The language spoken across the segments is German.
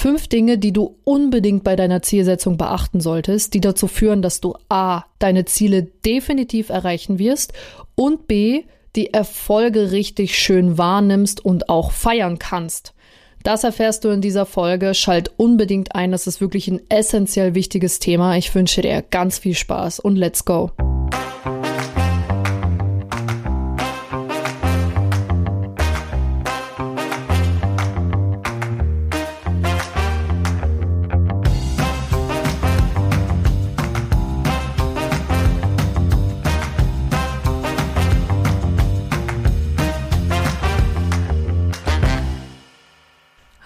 Fünf Dinge, die du unbedingt bei deiner Zielsetzung beachten solltest, die dazu führen, dass du A, deine Ziele definitiv erreichen wirst und B, die Erfolge richtig schön wahrnimmst und auch feiern kannst. Das erfährst du in dieser Folge. Schalt unbedingt ein, das ist wirklich ein essentiell wichtiges Thema. Ich wünsche dir ganz viel Spaß und let's go.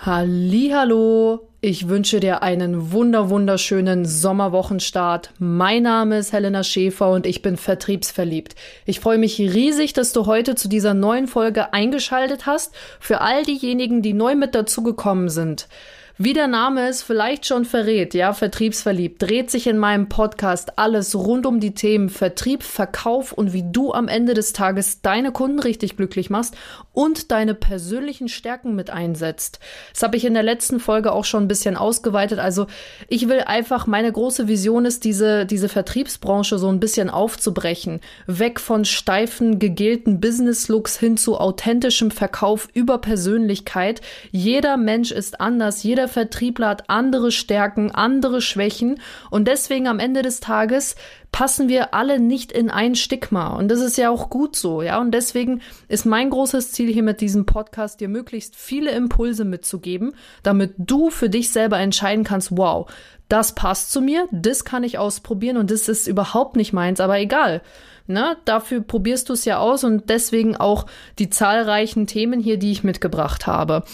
Hallo, ich wünsche dir einen wunder wunderschönen Sommerwochenstart. Mein Name ist Helena Schäfer und ich bin vertriebsverliebt. Ich freue mich riesig, dass du heute zu dieser neuen Folge eingeschaltet hast. Für all diejenigen, die neu mit dazugekommen sind. Wie der Name es vielleicht schon verrät, ja, Vertriebsverliebt, dreht sich in meinem Podcast alles rund um die Themen Vertrieb, Verkauf und wie du am Ende des Tages deine Kunden richtig glücklich machst und deine persönlichen Stärken mit einsetzt. Das habe ich in der letzten Folge auch schon ein bisschen ausgeweitet. Also ich will einfach, meine große Vision ist, diese, diese Vertriebsbranche so ein bisschen aufzubrechen. Weg von steifen, gegelten Business-Looks hin zu authentischem Verkauf über Persönlichkeit. Jeder Mensch ist anders, jeder jeder Vertriebler hat andere Stärken, andere Schwächen und deswegen am Ende des Tages passen wir alle nicht in ein Stigma und das ist ja auch gut so, ja und deswegen ist mein großes Ziel hier mit diesem Podcast dir möglichst viele Impulse mitzugeben, damit du für dich selber entscheiden kannst, wow, das passt zu mir, das kann ich ausprobieren und das ist überhaupt nicht meins, aber egal. Ne, dafür probierst du es ja aus und deswegen auch die zahlreichen Themen hier, die ich mitgebracht habe.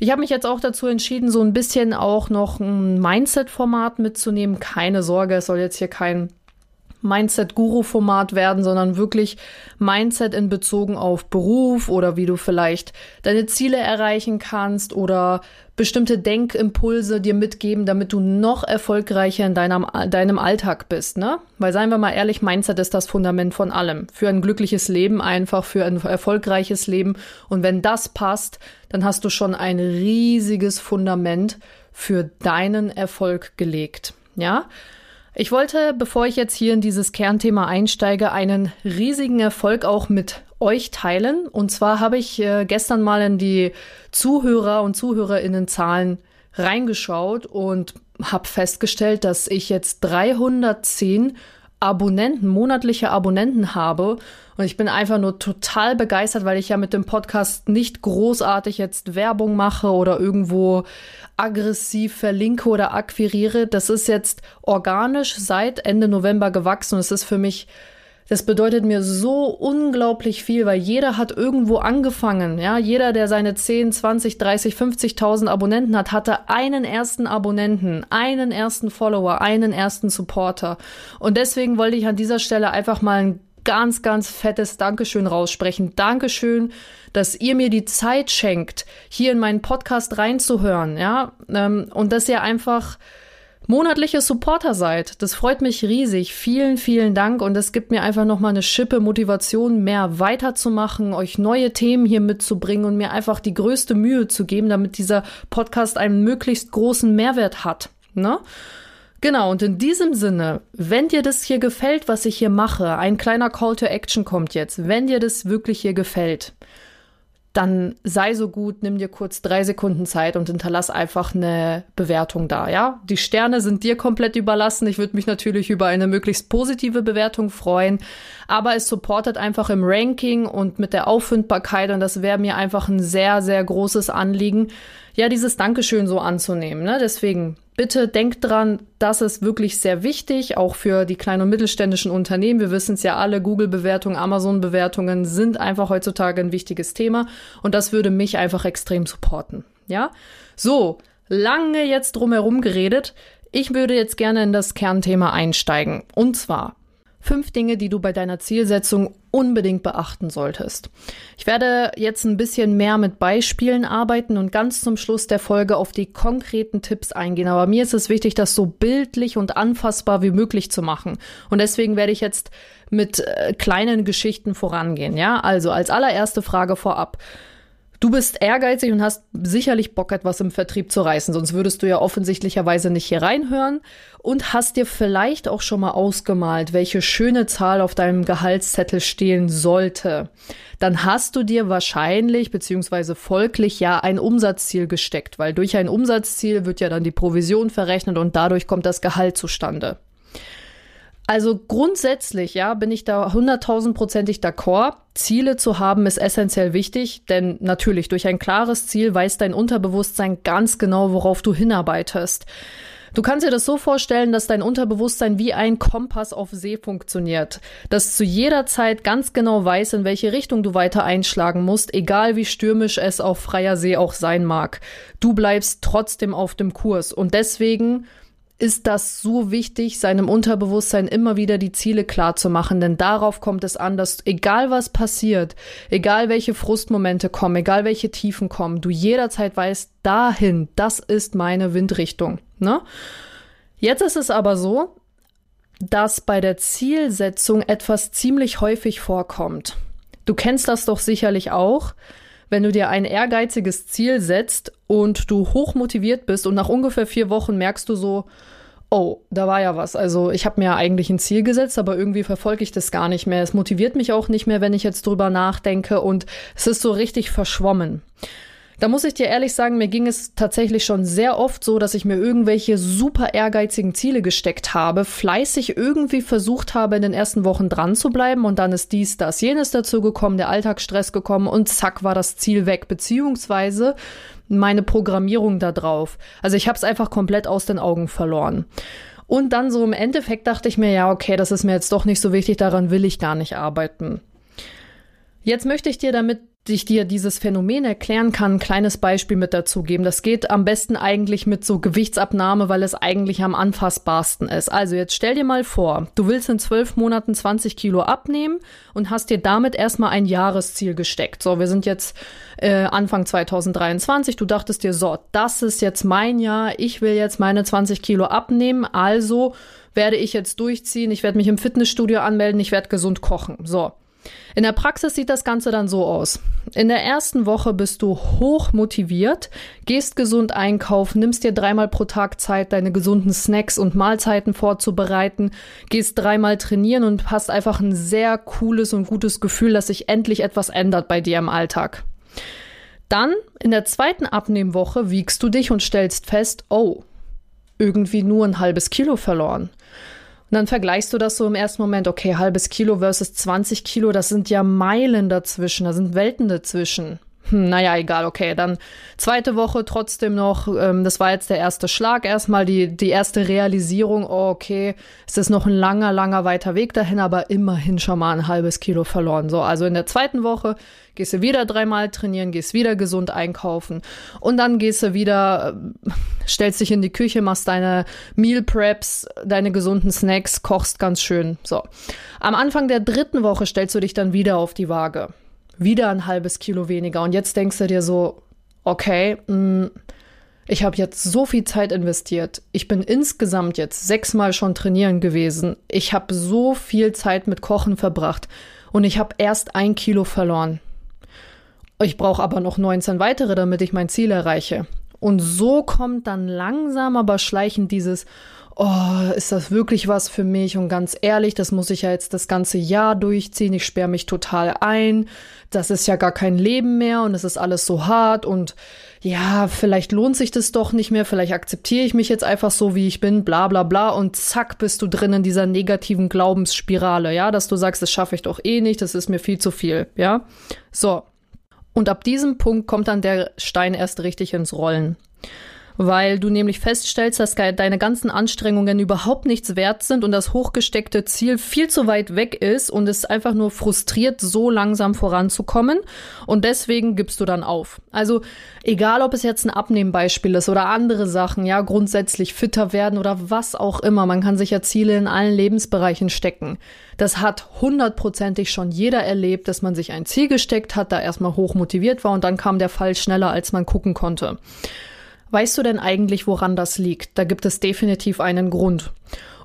Ich habe mich jetzt auch dazu entschieden, so ein bisschen auch noch ein Mindset-Format mitzunehmen. Keine Sorge, es soll jetzt hier kein Mindset-Guru-Format werden, sondern wirklich Mindset in bezogen auf Beruf oder wie du vielleicht deine Ziele erreichen kannst oder bestimmte Denkimpulse dir mitgeben, damit du noch erfolgreicher in deinem, deinem Alltag bist, ne? Weil seien wir mal ehrlich, Mindset ist das Fundament von allem. Für ein glückliches Leben einfach, für ein erfolgreiches Leben. Und wenn das passt, dann hast du schon ein riesiges Fundament für deinen Erfolg gelegt, ja? Ich wollte, bevor ich jetzt hier in dieses Kernthema einsteige, einen riesigen Erfolg auch mit euch teilen. Und zwar habe ich äh, gestern mal in die Zuhörer und Zuhörerinnenzahlen reingeschaut und habe festgestellt, dass ich jetzt 310 Abonnenten, monatliche Abonnenten habe. Und ich bin einfach nur total begeistert, weil ich ja mit dem Podcast nicht großartig jetzt Werbung mache oder irgendwo aggressiv verlinke oder akquiriere. Das ist jetzt organisch seit Ende November gewachsen und es ist für mich das bedeutet mir so unglaublich viel, weil jeder hat irgendwo angefangen. Ja, jeder, der seine 10, 20, 30, 50.000 Abonnenten hat, hatte einen ersten Abonnenten, einen ersten Follower, einen ersten Supporter. Und deswegen wollte ich an dieser Stelle einfach mal ein ganz, ganz fettes Dankeschön raussprechen. Dankeschön, dass ihr mir die Zeit schenkt, hier in meinen Podcast reinzuhören, ja, ähm, und dass ihr einfach monatliche Supporter seid. Das freut mich riesig. Vielen, vielen Dank und es gibt mir einfach nochmal eine Schippe Motivation, mehr weiterzumachen, euch neue Themen hier mitzubringen und mir einfach die größte Mühe zu geben, damit dieser Podcast einen möglichst großen Mehrwert hat. Ne? Genau, und in diesem Sinne, wenn dir das hier gefällt, was ich hier mache, ein kleiner Call to Action kommt jetzt, wenn dir das wirklich hier gefällt, dann sei so gut, nimm dir kurz drei Sekunden Zeit und hinterlass einfach eine Bewertung da, ja? Die Sterne sind dir komplett überlassen. Ich würde mich natürlich über eine möglichst positive Bewertung freuen, aber es supportet einfach im Ranking und mit der Auffindbarkeit und das wäre mir einfach ein sehr, sehr großes Anliegen, ja, dieses Dankeschön so anzunehmen, ne? Deswegen Bitte denkt dran, das ist wirklich sehr wichtig, auch für die kleinen und mittelständischen Unternehmen. Wir wissen es ja alle, Google-Bewertungen, Amazon-Bewertungen sind einfach heutzutage ein wichtiges Thema und das würde mich einfach extrem supporten. Ja? So, lange jetzt drumherum geredet. Ich würde jetzt gerne in das Kernthema einsteigen. Und zwar, Fünf Dinge, die du bei deiner Zielsetzung unbedingt beachten solltest. Ich werde jetzt ein bisschen mehr mit Beispielen arbeiten und ganz zum Schluss der Folge auf die konkreten Tipps eingehen. Aber mir ist es wichtig, das so bildlich und anfassbar wie möglich zu machen. Und deswegen werde ich jetzt mit äh, kleinen Geschichten vorangehen. Ja, also als allererste Frage vorab. Du bist ehrgeizig und hast sicherlich Bock, etwas im Vertrieb zu reißen, sonst würdest du ja offensichtlicherweise nicht hier reinhören und hast dir vielleicht auch schon mal ausgemalt, welche schöne Zahl auf deinem Gehaltszettel stehen sollte. Dann hast du dir wahrscheinlich beziehungsweise folglich ja ein Umsatzziel gesteckt, weil durch ein Umsatzziel wird ja dann die Provision verrechnet und dadurch kommt das Gehalt zustande. Also grundsätzlich, ja, bin ich da hunderttausendprozentig d'accord. Ziele zu haben ist essentiell wichtig, denn natürlich durch ein klares Ziel weiß dein Unterbewusstsein ganz genau, worauf du hinarbeitest. Du kannst dir das so vorstellen, dass dein Unterbewusstsein wie ein Kompass auf See funktioniert, das zu jeder Zeit ganz genau weiß, in welche Richtung du weiter einschlagen musst, egal wie stürmisch es auf freier See auch sein mag. Du bleibst trotzdem auf dem Kurs und deswegen ist das so wichtig, seinem Unterbewusstsein immer wieder die Ziele klar zu machen, denn darauf kommt es an, dass egal was passiert, egal welche Frustmomente kommen, egal welche Tiefen kommen, du jederzeit weißt, dahin, das ist meine Windrichtung. Ne? Jetzt ist es aber so, dass bei der Zielsetzung etwas ziemlich häufig vorkommt. Du kennst das doch sicherlich auch wenn du dir ein ehrgeiziges Ziel setzt und du hoch motiviert bist und nach ungefähr vier Wochen merkst du so, oh, da war ja was. Also ich habe mir eigentlich ein Ziel gesetzt, aber irgendwie verfolge ich das gar nicht mehr. Es motiviert mich auch nicht mehr, wenn ich jetzt drüber nachdenke und es ist so richtig verschwommen. Da muss ich dir ehrlich sagen, mir ging es tatsächlich schon sehr oft so, dass ich mir irgendwelche super ehrgeizigen Ziele gesteckt habe, fleißig irgendwie versucht habe, in den ersten Wochen dran zu bleiben und dann ist dies, das, jenes dazu gekommen, der Alltagsstress gekommen und zack war das Ziel weg, beziehungsweise meine Programmierung da drauf. Also ich habe es einfach komplett aus den Augen verloren. Und dann so im Endeffekt dachte ich mir, ja, okay, das ist mir jetzt doch nicht so wichtig, daran will ich gar nicht arbeiten. Jetzt möchte ich dir damit ich dir dieses Phänomen erklären kann, ein kleines Beispiel mit dazu geben. Das geht am besten eigentlich mit so Gewichtsabnahme, weil es eigentlich am anfassbarsten ist. Also jetzt stell dir mal vor, du willst in zwölf Monaten 20 Kilo abnehmen und hast dir damit erstmal ein Jahresziel gesteckt. So, wir sind jetzt äh, Anfang 2023. Du dachtest dir, so, das ist jetzt mein Jahr. Ich will jetzt meine 20 Kilo abnehmen. Also werde ich jetzt durchziehen. Ich werde mich im Fitnessstudio anmelden. Ich werde gesund kochen. So. In der Praxis sieht das Ganze dann so aus. In der ersten Woche bist du hoch motiviert, gehst gesund einkaufen, nimmst dir dreimal pro Tag Zeit, deine gesunden Snacks und Mahlzeiten vorzubereiten, gehst dreimal trainieren und hast einfach ein sehr cooles und gutes Gefühl, dass sich endlich etwas ändert bei dir im Alltag. Dann in der zweiten Abnehmwoche wiegst du dich und stellst fest, oh, irgendwie nur ein halbes Kilo verloren. Und dann vergleichst du das so im ersten Moment, okay, halbes Kilo versus 20 Kilo, das sind ja Meilen dazwischen, da sind Welten dazwischen. Hm, naja, egal, okay. Dann zweite Woche trotzdem noch, ähm, das war jetzt der erste Schlag, erstmal die, die erste Realisierung, oh, okay, es ist noch ein langer, langer weiter Weg dahin, aber immerhin schon mal ein halbes Kilo verloren. So, also in der zweiten Woche gehst du wieder dreimal trainieren, gehst wieder gesund einkaufen und dann gehst du wieder, äh, stellst dich in die Küche, machst deine Meal Preps, deine gesunden Snacks, kochst ganz schön. So. Am Anfang der dritten Woche stellst du dich dann wieder auf die Waage. Wieder ein halbes Kilo weniger. Und jetzt denkst du dir so, okay, mm, ich habe jetzt so viel Zeit investiert. Ich bin insgesamt jetzt sechsmal schon trainieren gewesen. Ich habe so viel Zeit mit Kochen verbracht und ich habe erst ein Kilo verloren. Ich brauche aber noch 19 weitere, damit ich mein Ziel erreiche. Und so kommt dann langsam aber schleichend dieses, oh, ist das wirklich was für mich? Und ganz ehrlich, das muss ich ja jetzt das ganze Jahr durchziehen. Ich sperre mich total ein. Das ist ja gar kein Leben mehr und es ist alles so hart und ja, vielleicht lohnt sich das doch nicht mehr. Vielleicht akzeptiere ich mich jetzt einfach so, wie ich bin, bla, bla, bla. Und zack, bist du drin in dieser negativen Glaubensspirale, ja, dass du sagst, das schaffe ich doch eh nicht, das ist mir viel zu viel, ja. So. Und ab diesem Punkt kommt dann der Stein erst richtig ins Rollen. Weil du nämlich feststellst, dass deine ganzen Anstrengungen überhaupt nichts wert sind und das hochgesteckte Ziel viel zu weit weg ist und es einfach nur frustriert, so langsam voranzukommen. Und deswegen gibst du dann auf. Also egal, ob es jetzt ein Abnehmbeispiel ist oder andere Sachen, ja, grundsätzlich fitter werden oder was auch immer. Man kann sich ja Ziele in allen Lebensbereichen stecken. Das hat hundertprozentig schon jeder erlebt, dass man sich ein Ziel gesteckt hat, da erstmal hoch motiviert war und dann kam der Fall schneller, als man gucken konnte. Weißt du denn eigentlich, woran das liegt? Da gibt es definitiv einen Grund.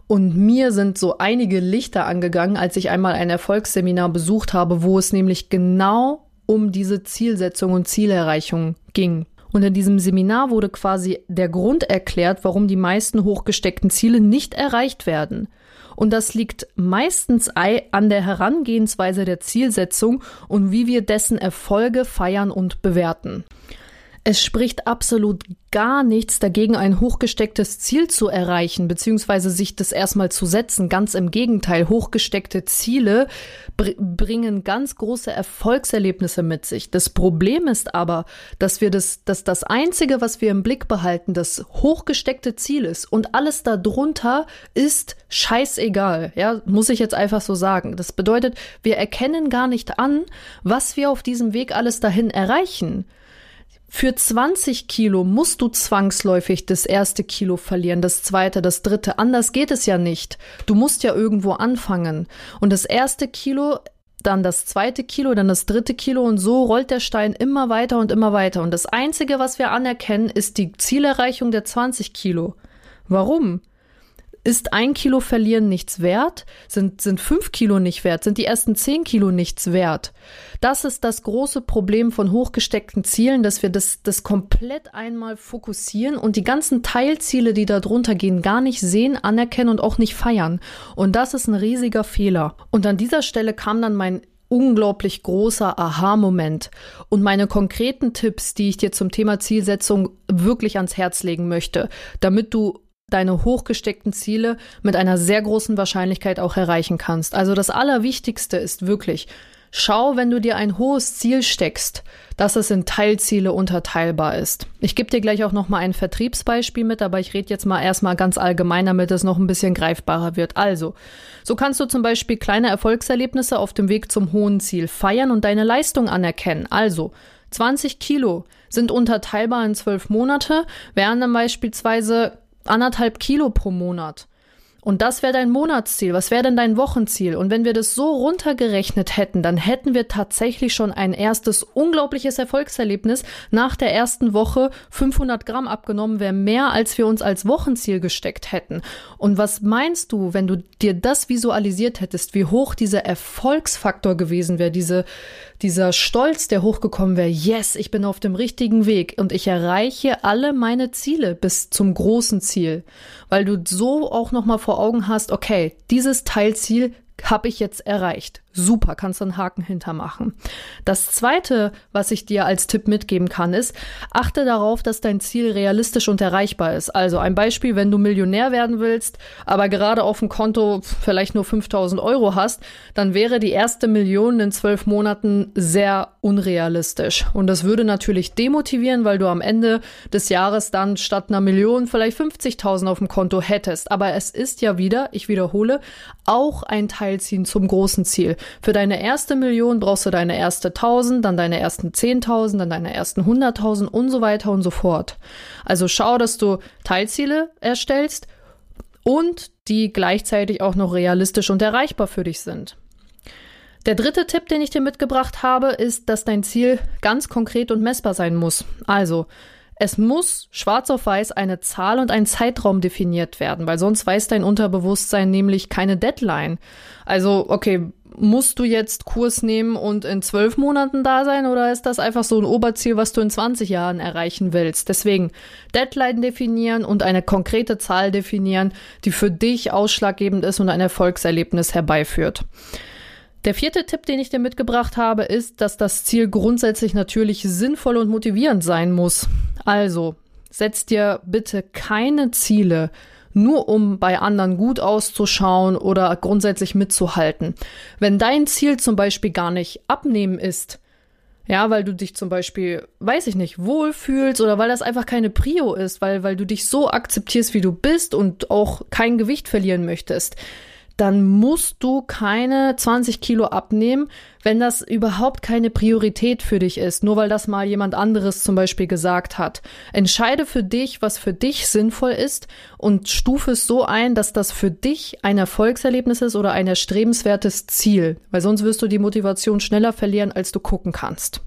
Und mir sind so einige Lichter angegangen, als ich einmal ein Erfolgsseminar besucht habe, wo es nämlich genau um diese Zielsetzung und Zielerreichung ging. Und in diesem Seminar wurde quasi der Grund erklärt, warum die meisten hochgesteckten Ziele nicht erreicht werden. Und das liegt meistens an der Herangehensweise der Zielsetzung und wie wir dessen Erfolge feiern und bewerten. Es spricht absolut gar nichts dagegen, ein hochgestecktes Ziel zu erreichen, beziehungsweise sich das erstmal zu setzen. Ganz im Gegenteil, hochgesteckte Ziele br bringen ganz große Erfolgserlebnisse mit sich. Das Problem ist aber, dass wir das, dass das einzige, was wir im Blick behalten, das hochgesteckte Ziel ist und alles darunter ist scheißegal. Ja, muss ich jetzt einfach so sagen. Das bedeutet, wir erkennen gar nicht an, was wir auf diesem Weg alles dahin erreichen. Für 20 Kilo musst du zwangsläufig das erste Kilo verlieren, das zweite, das dritte. Anders geht es ja nicht. Du musst ja irgendwo anfangen. Und das erste Kilo, dann das zweite Kilo, dann das dritte Kilo und so rollt der Stein immer weiter und immer weiter. Und das Einzige, was wir anerkennen, ist die Zielerreichung der 20 Kilo. Warum? Ist ein Kilo verlieren nichts wert? Sind, sind fünf Kilo nicht wert? Sind die ersten zehn Kilo nichts wert? Das ist das große Problem von hochgesteckten Zielen, dass wir das, das komplett einmal fokussieren und die ganzen Teilziele, die da drunter gehen, gar nicht sehen, anerkennen und auch nicht feiern. Und das ist ein riesiger Fehler. Und an dieser Stelle kam dann mein unglaublich großer Aha-Moment und meine konkreten Tipps, die ich dir zum Thema Zielsetzung wirklich ans Herz legen möchte, damit du deine hochgesteckten Ziele mit einer sehr großen Wahrscheinlichkeit auch erreichen kannst. Also das Allerwichtigste ist wirklich, schau, wenn du dir ein hohes Ziel steckst, dass es in Teilziele unterteilbar ist. Ich gebe dir gleich auch noch mal ein Vertriebsbeispiel mit, aber ich rede jetzt mal erstmal ganz allgemein, damit es noch ein bisschen greifbarer wird. Also, so kannst du zum Beispiel kleine Erfolgserlebnisse auf dem Weg zum hohen Ziel feiern und deine Leistung anerkennen. Also, 20 Kilo sind unterteilbar in zwölf Monate, wären dann beispielsweise anderthalb Kilo pro Monat. Und das wäre dein Monatsziel. Was wäre denn dein Wochenziel? Und wenn wir das so runtergerechnet hätten, dann hätten wir tatsächlich schon ein erstes unglaubliches Erfolgserlebnis. Nach der ersten Woche 500 Gramm abgenommen wäre mehr, als wir uns als Wochenziel gesteckt hätten. Und was meinst du, wenn du dir das visualisiert hättest, wie hoch dieser Erfolgsfaktor gewesen wäre, diese, dieser Stolz, der hochgekommen wäre, yes, ich bin auf dem richtigen Weg und ich erreiche alle meine Ziele bis zum großen Ziel, weil du so auch noch mal vor Augen hast, okay, dieses Teilziel habe ich jetzt erreicht. Super, kannst du einen Haken hintermachen. Das zweite, was ich dir als Tipp mitgeben kann, ist, achte darauf, dass dein Ziel realistisch und erreichbar ist. Also ein Beispiel, wenn du Millionär werden willst, aber gerade auf dem Konto vielleicht nur 5000 Euro hast, dann wäre die erste Million in zwölf Monaten sehr unrealistisch. Und das würde natürlich demotivieren, weil du am Ende des Jahres dann statt einer Million vielleicht 50.000 auf dem Konto hättest. Aber es ist ja wieder, ich wiederhole, auch ein Teilziehen zum großen Ziel. Für deine erste Million brauchst du deine erste 1000, dann deine ersten 10.000, dann deine ersten 100.000 und so weiter und so fort. Also schau, dass du Teilziele erstellst und die gleichzeitig auch noch realistisch und erreichbar für dich sind. Der dritte Tipp, den ich dir mitgebracht habe, ist, dass dein Ziel ganz konkret und messbar sein muss. Also, es muss schwarz auf weiß eine Zahl und ein Zeitraum definiert werden, weil sonst weiß dein Unterbewusstsein nämlich keine Deadline. Also, okay, musst du jetzt Kurs nehmen und in zwölf Monaten da sein oder ist das einfach so ein Oberziel, was du in 20 Jahren erreichen willst? Deswegen Deadline definieren und eine konkrete Zahl definieren, die für dich ausschlaggebend ist und ein Erfolgserlebnis herbeiführt. Der vierte Tipp, den ich dir mitgebracht habe, ist, dass das Ziel grundsätzlich natürlich sinnvoll und motivierend sein muss. Also, setz dir bitte keine Ziele, nur um bei anderen gut auszuschauen oder grundsätzlich mitzuhalten. Wenn dein Ziel zum Beispiel gar nicht abnehmen ist, ja, weil du dich zum Beispiel, weiß ich nicht, wohlfühlst oder weil das einfach keine Prio ist, weil, weil du dich so akzeptierst, wie du bist und auch kein Gewicht verlieren möchtest, dann musst du keine 20 Kilo abnehmen, wenn das überhaupt keine Priorität für dich ist, nur weil das mal jemand anderes zum Beispiel gesagt hat. Entscheide für dich, was für dich sinnvoll ist und stufe es so ein, dass das für dich ein Erfolgserlebnis ist oder ein erstrebenswertes Ziel, weil sonst wirst du die Motivation schneller verlieren, als du gucken kannst.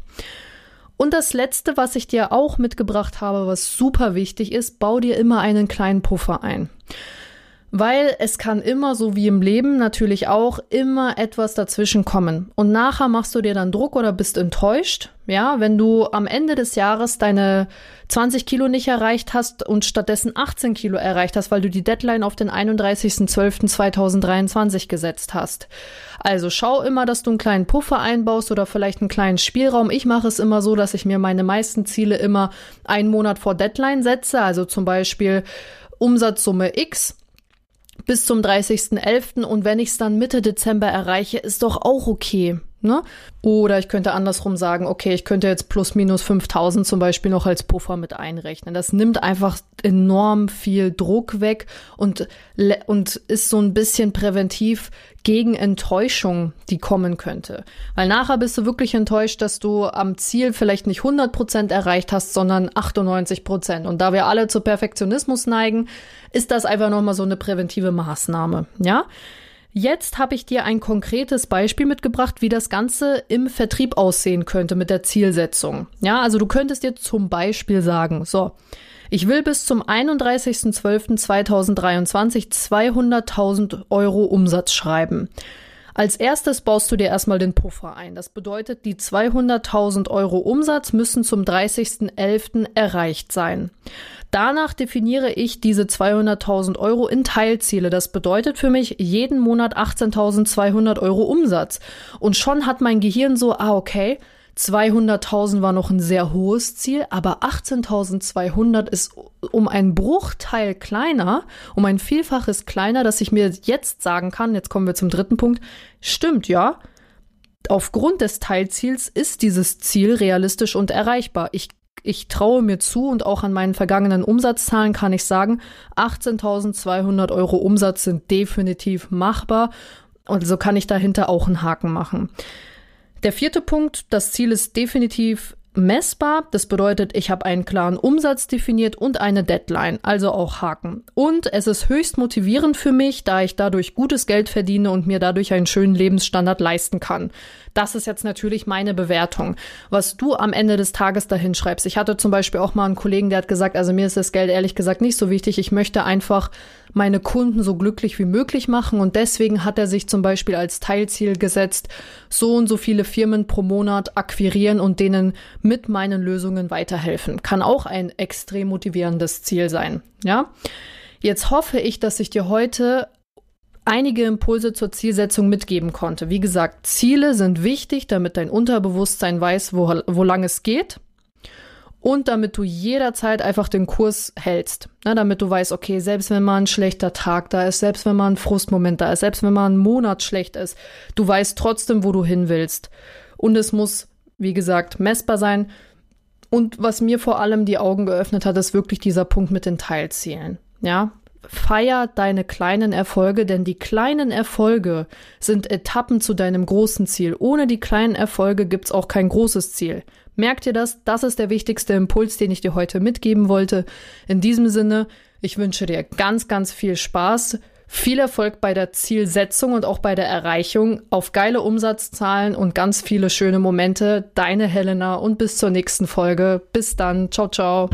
Und das letzte, was ich dir auch mitgebracht habe, was super wichtig ist, bau dir immer einen kleinen Puffer ein. Weil es kann immer, so wie im Leben natürlich auch, immer etwas dazwischen kommen. Und nachher machst du dir dann Druck oder bist enttäuscht. Ja, wenn du am Ende des Jahres deine 20 Kilo nicht erreicht hast und stattdessen 18 Kilo erreicht hast, weil du die Deadline auf den 31.12.2023 gesetzt hast. Also schau immer, dass du einen kleinen Puffer einbaust oder vielleicht einen kleinen Spielraum. Ich mache es immer so, dass ich mir meine meisten Ziele immer einen Monat vor Deadline setze. Also zum Beispiel Umsatzsumme X bis zum 30.11. und wenn ich es dann Mitte Dezember erreiche, ist doch auch okay. Ne? Oder ich könnte andersrum sagen, okay, ich könnte jetzt plus minus 5000 zum Beispiel noch als Puffer mit einrechnen. Das nimmt einfach enorm viel Druck weg und, und ist so ein bisschen präventiv gegen Enttäuschung, die kommen könnte. Weil nachher bist du wirklich enttäuscht, dass du am Ziel vielleicht nicht 100 Prozent erreicht hast, sondern 98 Prozent. Und da wir alle zu Perfektionismus neigen, ist das einfach nochmal so eine präventive Maßnahme. Ja? Jetzt habe ich dir ein konkretes Beispiel mitgebracht, wie das Ganze im Vertrieb aussehen könnte mit der Zielsetzung. Ja, also du könntest dir zum Beispiel sagen, so, ich will bis zum 31.12.2023 200.000 Euro Umsatz schreiben. Als erstes baust du dir erstmal den Puffer ein. Das bedeutet, die 200.000 Euro Umsatz müssen zum 30.11. erreicht sein. Danach definiere ich diese 200.000 Euro in Teilziele. Das bedeutet für mich jeden Monat 18.200 Euro Umsatz. Und schon hat mein Gehirn so, ah, okay, 200.000 war noch ein sehr hohes Ziel, aber 18.200 ist um einen Bruchteil kleiner, um ein Vielfaches kleiner, dass ich mir jetzt sagen kann, jetzt kommen wir zum dritten Punkt, stimmt, ja, aufgrund des Teilziels ist dieses Ziel realistisch und erreichbar. Ich ich traue mir zu und auch an meinen vergangenen Umsatzzahlen kann ich sagen, 18.200 Euro Umsatz sind definitiv machbar und so kann ich dahinter auch einen Haken machen. Der vierte Punkt, das Ziel ist definitiv messbar. Das bedeutet, ich habe einen klaren Umsatz definiert und eine Deadline, also auch Haken. Und es ist höchst motivierend für mich, da ich dadurch gutes Geld verdiene und mir dadurch einen schönen Lebensstandard leisten kann. Das ist jetzt natürlich meine Bewertung, was du am Ende des Tages dahin schreibst. Ich hatte zum Beispiel auch mal einen Kollegen, der hat gesagt, also mir ist das Geld ehrlich gesagt nicht so wichtig. Ich möchte einfach meine Kunden so glücklich wie möglich machen und deswegen hat er sich zum Beispiel als Teilziel gesetzt, so und so viele Firmen pro Monat akquirieren und denen mit meinen Lösungen weiterhelfen. Kann auch ein extrem motivierendes Ziel sein, ja? Jetzt hoffe ich, dass ich dir heute einige Impulse zur Zielsetzung mitgeben konnte. Wie gesagt, Ziele sind wichtig, damit dein Unterbewusstsein weiß, wo, wo lang es geht. Und damit du jederzeit einfach den Kurs hältst. Na, damit du weißt, okay, selbst wenn mal ein schlechter Tag da ist, selbst wenn mal ein Frustmoment da ist, selbst wenn mal ein Monat schlecht ist, du weißt trotzdem, wo du hin willst. Und es muss, wie gesagt, messbar sein. Und was mir vor allem die Augen geöffnet hat, ist wirklich dieser Punkt mit den Teilzielen. Ja, Feier deine kleinen Erfolge, denn die kleinen Erfolge sind Etappen zu deinem großen Ziel. Ohne die kleinen Erfolge gibt's auch kein großes Ziel. Merkt ihr das? Das ist der wichtigste Impuls, den ich dir heute mitgeben wollte. In diesem Sinne, ich wünsche dir ganz, ganz viel Spaß, viel Erfolg bei der Zielsetzung und auch bei der Erreichung, auf geile Umsatzzahlen und ganz viele schöne Momente. Deine Helena und bis zur nächsten Folge. Bis dann. Ciao, ciao.